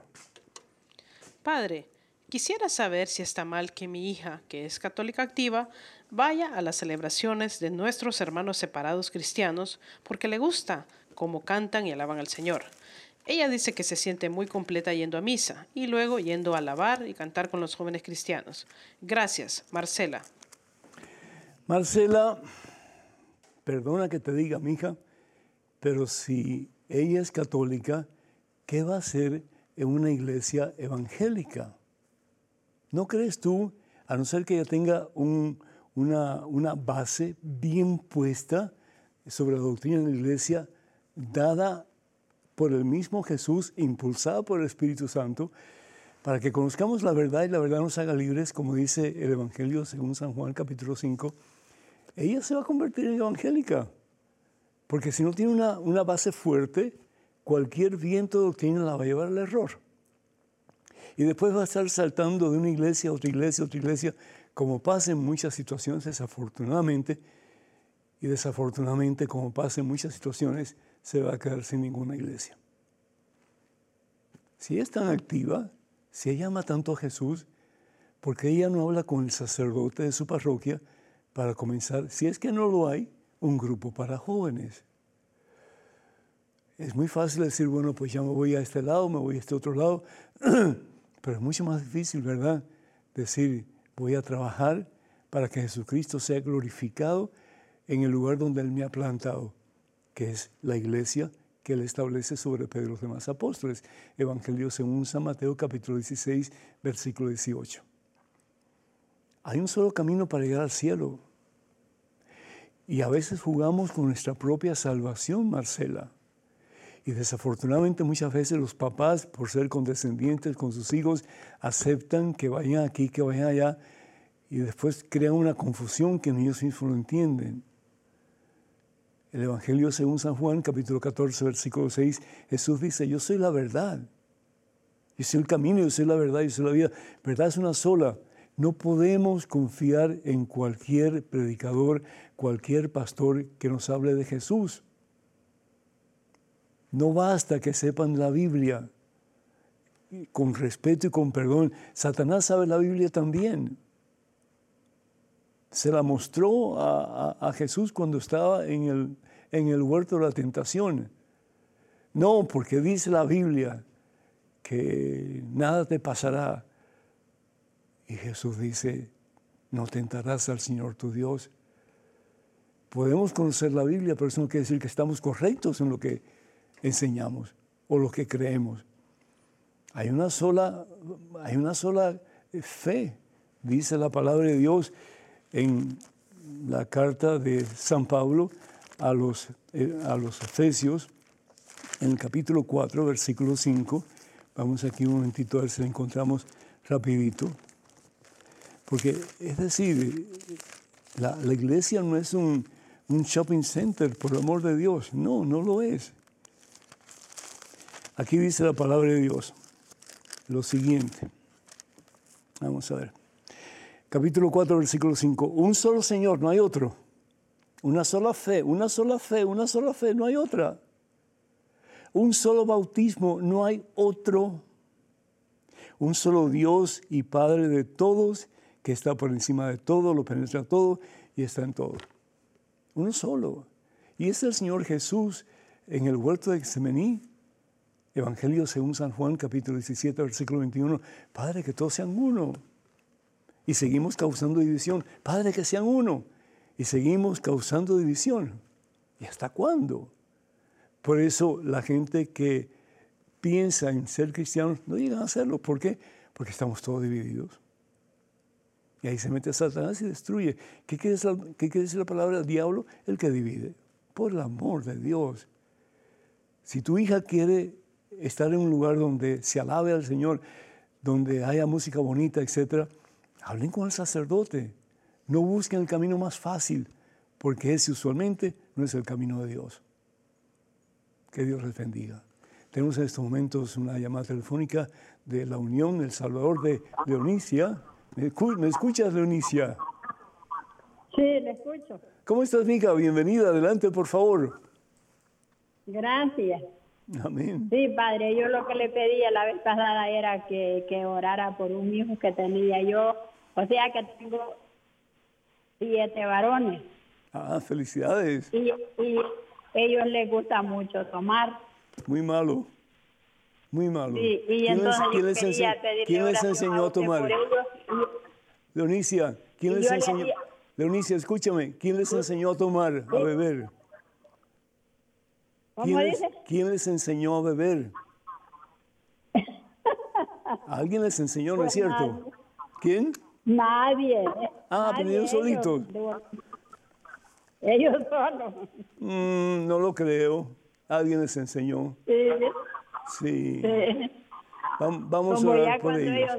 Padre, quisiera saber si está mal que mi hija, que es católica activa, vaya a las celebraciones de nuestros hermanos separados cristianos porque le gusta cómo cantan y alaban al Señor. Ella dice que se siente muy completa yendo a misa y luego yendo a alabar y cantar con los jóvenes cristianos. Gracias, Marcela. Marcela, perdona que te diga, mija, pero si ella es católica, ¿qué va a hacer en una iglesia evangélica? ¿No crees tú, a no ser que ella tenga una, una base bien puesta sobre la doctrina de la iglesia, dada por el mismo Jesús, impulsado por el Espíritu Santo, para que conozcamos la verdad y la verdad nos haga libres, como dice el Evangelio según San Juan capítulo 5, ella se va a convertir en evangélica. Porque si no tiene una, base fuerte, cualquier viento de doctrina la va a llevar al error. Y después va a estar saltando de una iglesia a otra iglesia a otra iglesia, como pasa en muchas situaciones, desafortunadamente. Y desafortunadamente, como pasa en muchas situaciones, se va a quedar sin ninguna iglesia. Si es tan activa, si ella ama tanto a Jesús, porque ella no habla con el sacerdote de su parroquia para comenzar, si es que no lo hay, un grupo para jóvenes. Es muy fácil decir, bueno, pues ya me voy a este lado, me voy a este otro lado, pero es mucho más difícil, ¿verdad? Decir, voy a trabajar para que Jesucristo sea glorificado en el lugar donde Él me ha plantado que es la iglesia que él establece sobre Pedro y los demás apóstoles. Evangelio según San Mateo capítulo 16, versículo 18. Hay un solo camino para llegar al cielo. Y a veces jugamos con nuestra propia salvación, Marcela. Y desafortunadamente muchas veces los papás, por ser condescendientes con sus hijos, aceptan que vayan aquí, que vayan allá, y después crean una confusión que ellos mismos no entienden. El Evangelio según San Juan, capítulo 14, versículo 6, Jesús dice, yo soy la verdad. Yo soy el camino, yo soy la verdad, yo soy la vida. Verdad es una sola. No podemos confiar en cualquier predicador, cualquier pastor que nos hable de Jesús. No basta que sepan la Biblia con respeto y con perdón. Satanás sabe la Biblia también se la mostró a, Jesús cuando estaba en el, en el huerto de la tentación. No, porque dice la Biblia que nada te pasará. Y Jesús dice, no tentarás al Señor tu Dios. Podemos conocer la Biblia, pero eso no quiere decir que estamos correctos en lo que enseñamos o lo que creemos. Hay una sola, hay una sola fe, dice la palabra de Dios en la carta de San Pablo a los, eh, a los Efesios, en el capítulo 4, versículo 5. Vamos aquí un momentito a ver si la encontramos rapidito. Porque es decir, la, la iglesia no es un, un shopping center, por el amor de Dios. No, no lo es. Aquí dice la palabra de Dios lo siguiente. Vamos a ver capítulo 4, versículo 5. Un solo Señor, no hay otro. Una sola fe, una sola fe, una sola fe, no hay otra. Un solo bautismo, no hay otro. Un solo Dios y Padre de todos, que está por encima de todo, lo penetra todo y está en todo. Uno solo. Y es el Señor Jesús en el huerto de Getsemaní, Evangelio según San Juan, capítulo 17, versículo 21. Padre, que todos sean uno. Y seguimos causando división. Padre, que sean uno. Y seguimos causando división. ¿Y hasta cuándo? Por eso la gente que piensa en ser cristianos no llegan a hacerlo. ¿Por qué? Porque estamos todos divididos. Y ahí se mete Satanás y destruye. ¿Qué quiere, decir la palabra del diablo? El que divide. Por el amor de Dios. Si tu hija quiere estar en un lugar donde se alabe al Señor, donde haya música bonita, etc., hablen con el sacerdote. No busquen el camino más fácil, porque ese usualmente no es el camino de Dios. Que Dios les bendiga. Tenemos en estos momentos una llamada telefónica de la Unión El Salvador de Leonicia. ¿Me, escuchas, Leonicia? Sí, le escucho. ¿Cómo estás, Mica? Bienvenida. Adelante, por favor. Gracias. Amén. Sí, padre, yo lo que le pedía la vez pasada era que, orara por un hijo que tenía yo. O sea que tengo siete varones. Ah, felicidades. Y, y ellos les gusta mucho tomar. Muy malo. Muy malo. Sí, y entonces ¿quién les, ¿quién les enseñó a tomar? Leonicia, ¿quién les enseñó? Leonicia, escúchame, ¿quién les enseñó a tomar, a beber? ¿Cómo ¿Quién? Les, ¿Quién les enseñó a beber? Alguien les enseñó, ¿no es pues cierto? ¿Quién? Nadie. Ah, aprendieron solitos. Ellos solos. Mm, no lo creo. Alguien les enseñó. Sí. Sí. Vamos a orar por ellos.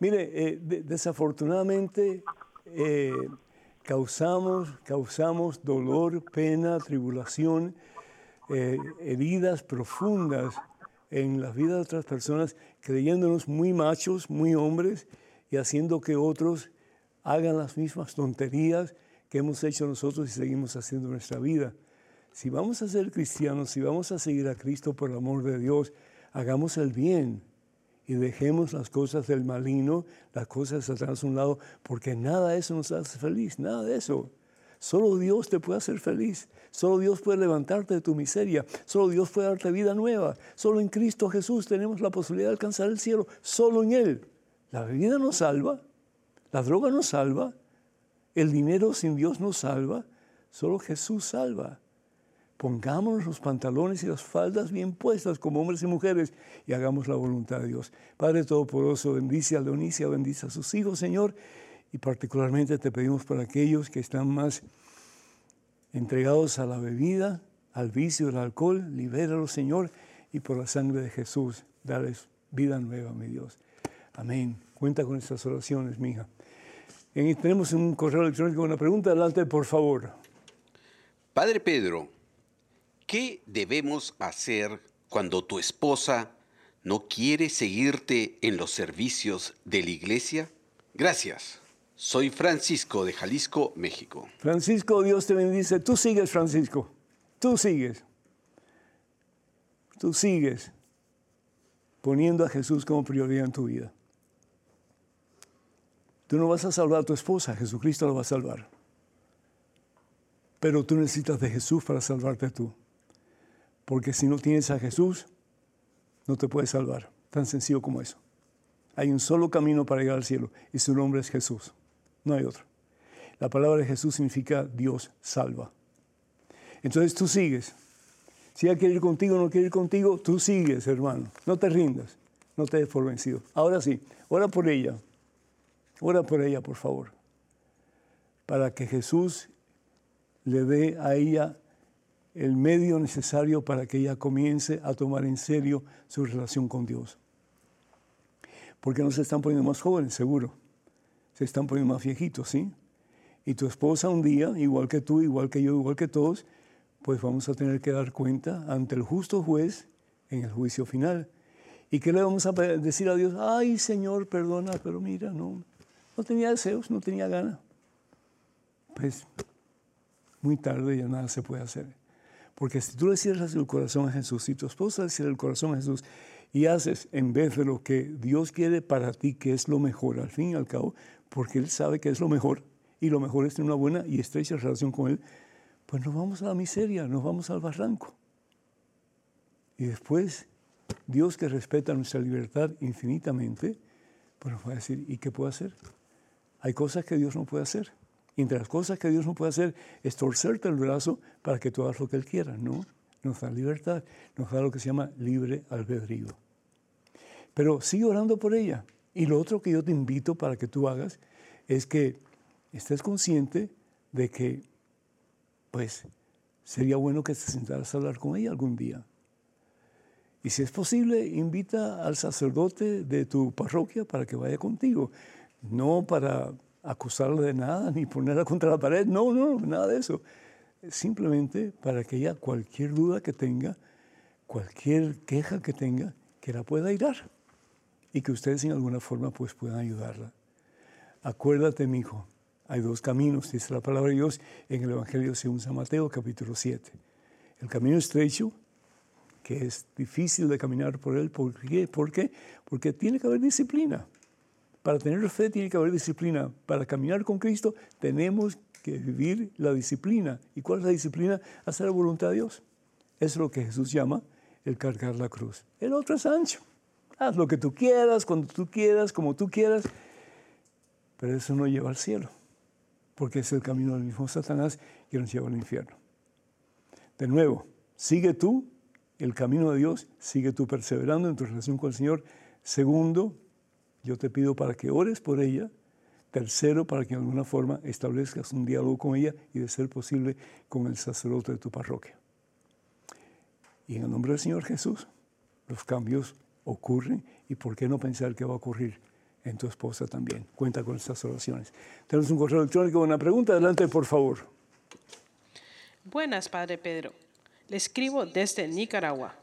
Mire, eh, desafortunadamente eh, causamos, causamos dolor, pena, tribulación, eh, heridas profundas en las vidas de otras personas, creyéndonos muy machos, muy hombres, y haciendo que otros hagan las mismas tonterías que hemos hecho nosotros y seguimos haciendo en nuestra vida. Si vamos a ser cristianos, si vamos a seguir a Cristo por el amor de Dios, hagamos el bien y dejemos las cosas del maligno, las cosas de Satanás a un lado, porque nada de eso nos hace feliz, nada de eso. Solo Dios te puede hacer feliz, solo Dios puede levantarte de tu miseria, solo Dios puede darte vida nueva, solo en Cristo Jesús tenemos la posibilidad de alcanzar el cielo, solo en Él. La bebida nos salva, la droga nos salva, el dinero sin Dios nos salva, solo Jesús salva. Pongámonos los pantalones y las faldas bien puestas como hombres y mujeres y hagamos la voluntad de Dios. Padre Todopoderoso, bendice a Leonicia, bendice a sus hijos, Señor, y particularmente te pedimos para aquellos que están más entregados a la bebida, al vicio del alcohol, libéralos, Señor, y por la sangre de Jesús, darles vida nueva, mi Dios. Amén. Cuenta con estas oraciones, mi hija. tenemos un correo electrónico con una pregunta. Adelante, por favor. Padre Pedro, ¿Qué debemos hacer cuando tu esposa no quiere seguirte en los servicios de la iglesia? Gracias. Soy Francisco de Jalisco, México. Francisco, Dios te bendice. Tú sigues, Francisco. Tú sigues. Tú sigues poniendo a Jesús como prioridad en tu vida. Tú no vas a salvar a tu esposa, Jesucristo la va a salvar. Pero tú necesitas de Jesús para salvarte tú. Porque si no tienes a Jesús, no te puedes salvar. Tan sencillo como eso. Hay un solo camino para llegar al cielo y su nombre es Jesús. No hay otro. La palabra de Jesús significa Dios salva. Entonces tú sigues. Si ella quiere ir contigo o no quiere ir contigo, tú sigues, hermano. No te rindas. No te des por vencido. Ahora sí, ora por ella. Ora por ella, por favor. Para que Jesús le dé a ella el medio necesario para que ella comience a tomar en serio su relación con Dios. Porque no se están poniendo más jóvenes, seguro. Se están poniendo más viejitos, ¿sí? Y tu esposa un día, igual que tú, igual que yo, igual que todos, pues vamos a tener que dar cuenta ante el justo juez en el juicio final. ¿Y qué le vamos a decir a Dios? Ay, Señor, perdona, pero mira, no, no tenía deseos, no tenía ganas. Pues muy tarde ya nada se puede hacer. Porque si tú le cierras el corazón a Jesús, si tu esposa le cierra el corazón a Jesús y haces en vez de lo que Dios quiere para ti, que es lo mejor, al fin y al cabo, porque Él sabe que es lo mejor y lo mejor es tener una buena y estrecha relación con Él, pues nos vamos a la miseria, nos vamos al barranco. Y después Dios que respeta nuestra libertad infinitamente, pues nos va a decir, ¿y qué puedo hacer? Hay cosas que Dios no puede hacer. Y entre las cosas que Dios no puede hacer es torcerte el brazo para que tú hagas lo que Él quiera. No, nos da libertad, nos da lo que se llama libre albedrío. Pero sigue orando por ella. Y lo otro que yo te invito para que tú hagas es que estés consciente de que, pues, sería bueno que te sentaras a hablar con ella algún día. Y si es posible, invita al sacerdote de tu parroquia para que vaya contigo. No para acusarla de nada ni ponerla contra la pared, no, no, nada de eso. Simplemente para que ella cualquier duda que tenga, cualquier queja que tenga, que la pueda irar y que ustedes en alguna forma pues puedan ayudarla. Acuérdate, mi hijo, hay dos caminos, dice la palabra de Dios en el Evangelio según San Mateo, capítulo 7. El camino estrecho, que es difícil de caminar por él. ¿Por qué? Porque tiene que haber disciplina. Para tener fe tiene que haber disciplina. Para caminar con Cristo tenemos que vivir la disciplina. ¿Y cuál es la disciplina? Hacer la voluntad de Dios. Es lo que Jesús llama el cargar la cruz. El otro es ancho. Haz lo que tú quieras, cuando tú quieras, como tú quieras. Pero eso no lleva al cielo, porque es el camino del mismo Satanás que nos lleva al infierno. De nuevo, sigue tú el camino de Dios, sigue tú perseverando en tu relación con el Señor. Segundo, yo te pido para que ores por ella. Tercero, para que de alguna forma establezcas un diálogo con ella y, de ser posible, con el sacerdote de tu parroquia. Y en el nombre del Señor Jesús, los cambios ocurren y por qué no pensar que va a ocurrir en tu esposa también. Cuenta con estas oraciones. Tenemos un correo electrónico, una pregunta. Adelante, por favor. Buenas, Padre Pedro. Le escribo desde Nicaragua.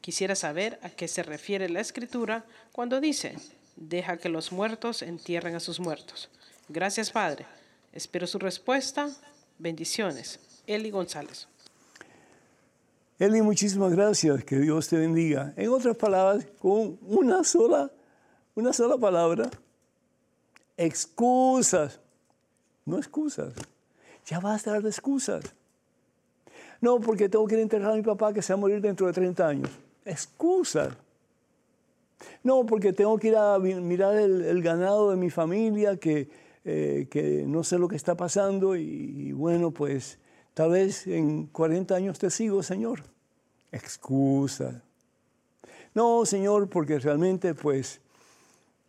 Quisiera saber a qué se refiere la escritura cuando dice, deja que los muertos entierren a sus muertos. Gracias, Padre. Espero su respuesta. Bendiciones. Eli González. Eli, muchísimas gracias. Que Dios te bendiga. En otras palabras, con una sola, una sola palabra, excusas. No excusas. Ya va a estar de excusas. No, porque tengo que enterrar a mi papá que se va a morir dentro de 30 años. Excusas. No, porque tengo que ir a mirar el, ganado de mi familia, que, eh, que, no sé lo que está pasando y, bueno, pues tal vez en 40 años te sigo, Señor. Excusa. No, Señor, porque realmente pues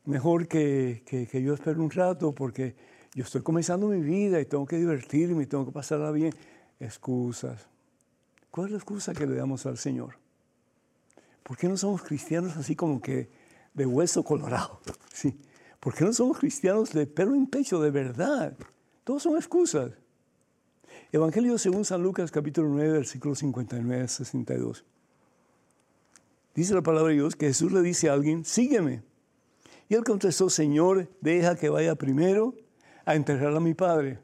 mejor que, que, que yo espero un rato porque yo estoy comenzando mi vida y tengo que divertirme y tengo que pasarla bien. Excusas. ¿Cuál es la excusa que le damos al Señor? ¿Por qué no somos cristianos así como que de hueso colorado? ¿Sí? ¿Por qué no somos cristianos de pelo en pecho, de verdad? Todos son excusas. Evangelio según San Lucas capítulo 9, versículo 59 62. Dice la palabra de Dios que Jesús le dice a alguien, sígueme. Y él contestó, Señor, deja que vaya primero a enterrar a mi padre.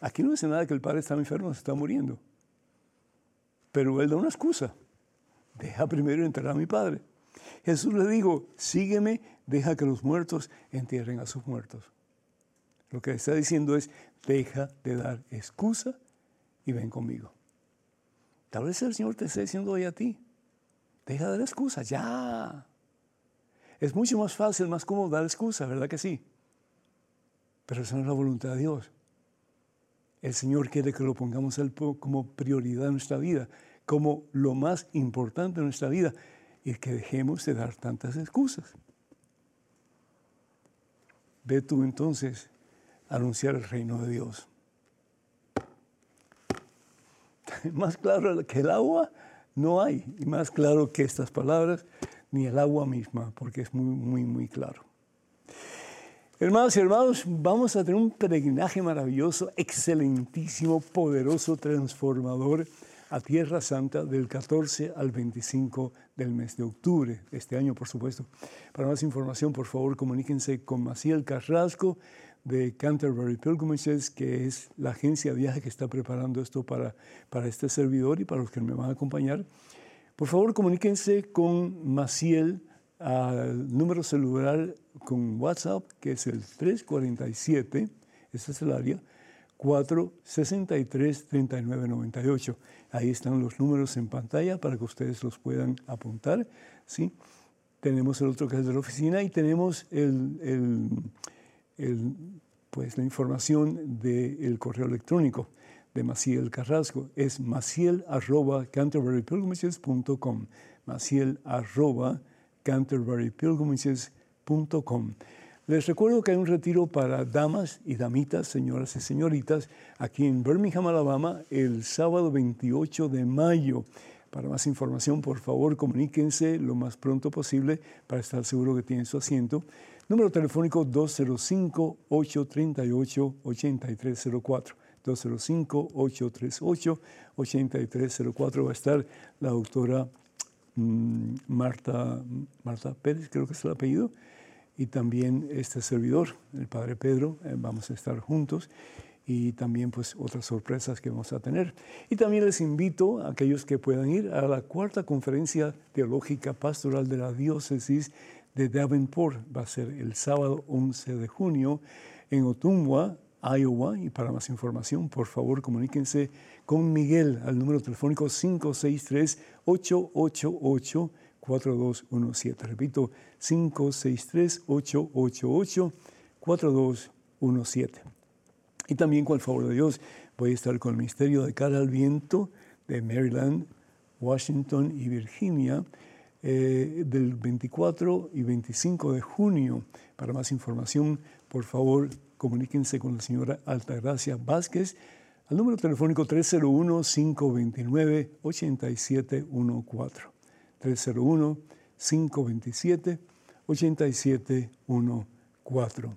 Aquí no dice nada que el padre está enfermo, se está muriendo. Pero él da una excusa. Deja primero enterrar a mi padre. Jesús le dijo, sígueme, deja que los muertos entierren a sus muertos. Lo que está diciendo es, deja de dar excusa y ven conmigo. Tal vez el Señor te esté diciendo hoy a ti, deja de dar excusa, ya. Es mucho más fácil, más cómodo dar excusa, ¿verdad que sí? Pero esa no es la voluntad de Dios. El Señor quiere que lo pongamos como prioridad en nuestra vida, como lo más importante en nuestra vida, y que dejemos de dar tantas excusas. Ve tú entonces a anunciar el reino de Dios. Más claro que el agua no hay, y más claro que estas palabras, ni el agua misma, porque es muy, muy, muy claro. Hermanos y hermanos, vamos a tener un peregrinaje maravilloso, excelentísimo, poderoso, transformador a Tierra Santa del 14 al 25 del mes de octubre, este año por supuesto. Para más información, por favor, comuníquense con Maciel Carrasco de Canterbury Pilgrimages, que es la agencia de viaje que está preparando esto para, para este servidor y para los que me van a acompañar. Por favor, comuníquense con Maciel al número celular con WhatsApp, que es el 347, ese es el área, 463-3998. Ahí están los números en pantalla para que ustedes los puedan apuntar. ¿sí? Tenemos el otro que es de la oficina y tenemos el, pues, la información del correo electrónico de Maciel Carrasco. Es maciel arroba canterburypilgrimages.com. Maciel arroba Les recuerdo que hay un retiro para damas y damitas, señoras y señoritas, aquí en Birmingham, Alabama, el sábado 28 de mayo. Para más información, por favor, comuníquense lo más pronto posible para estar seguro que tienen su asiento. Número telefónico 205-838-8304. 205-838-8304 va a estar la doctora mm, Marta, Marta Pérez, creo que es el apellido, y también este servidor, el Padre Pedro, eh, vamos a estar juntos y también pues otras sorpresas que vamos a tener. Y también les invito a aquellos que puedan ir a la cuarta conferencia teológica pastoral de la diócesis de Davenport. Va a ser el sábado 11 de junio en Ottumwa, Iowa. Y para más información, por favor, comuníquense con Miguel al número telefónico 563 888 4217. Repito, 563-888-4217. Y también, con el favor de Dios, voy a estar con el Ministerio de Cara al Viento de Maryland, Washington y Virginia eh, del 24 y 25 de junio. Para más información, por favor, comuníquense con la señora Altagracia Vázquez al número telefónico 301-529-8714. 301-527-8714.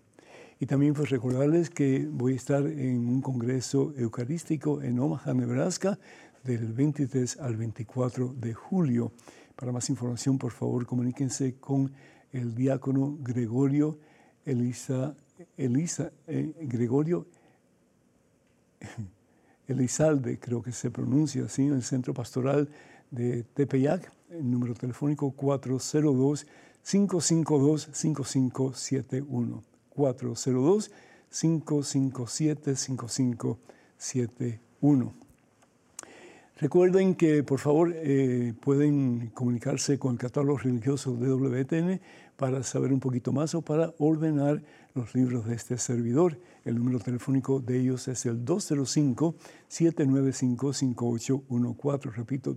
Y también pues recordarles que voy a estar en un congreso eucarístico en Omaha, Nebraska, del 23 al 24 de julio. Para más información, por favor, comuníquense con el diácono Gregorio Elisa, Elisa eh, Gregorio Elizalde, creo que se pronuncia así, en el Centro Pastoral de Tepeyac, el número telefónico 402-552-5571. 402-557-5571. Recuerden que, por favor, eh, pueden comunicarse con el catálogo religioso de WTN para saber un poquito más o para ordenar los libros de este servidor. El número telefónico de ellos es el 205-795-5814. Repito,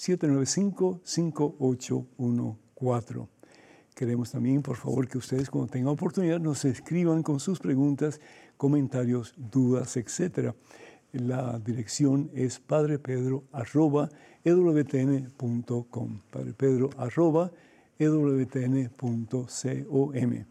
205-795-5814. Queremos también, por favor, que ustedes cuando tengan oportunidad nos escriban con sus preguntas, comentarios, dudas, etcétera. La dirección es padrepedro.ewtn.com. padrepedro.ewtn.com.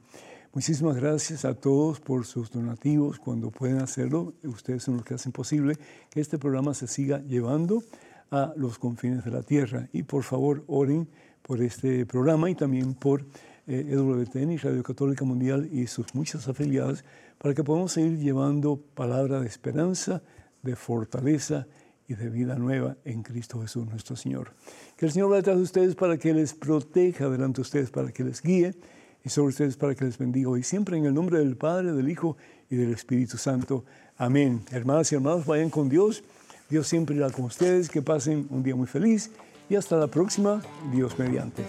Muchísimas gracias a todos por sus donativos cuando pueden hacerlo. Ustedes son los que hacen posible que este programa se siga llevando a los confines de la tierra. Y por favor, oren por este programa y también por eh, EWTN y Radio Católica Mundial y sus muchas afiliadas para que podamos seguir llevando palabra de esperanza, de fortaleza y de vida nueva en Cristo Jesús nuestro Señor. Que el Señor va detrás de ustedes para que les proteja delante de ustedes, para que les guíe y sobre ustedes para que les bendiga hoy siempre en el nombre del Padre, del Hijo y del Espíritu Santo. Amén. Hermanas y hermanos, vayan con Dios. Dios siempre irá con ustedes. Que pasen un día muy feliz y hasta la próxima. Dios mediante.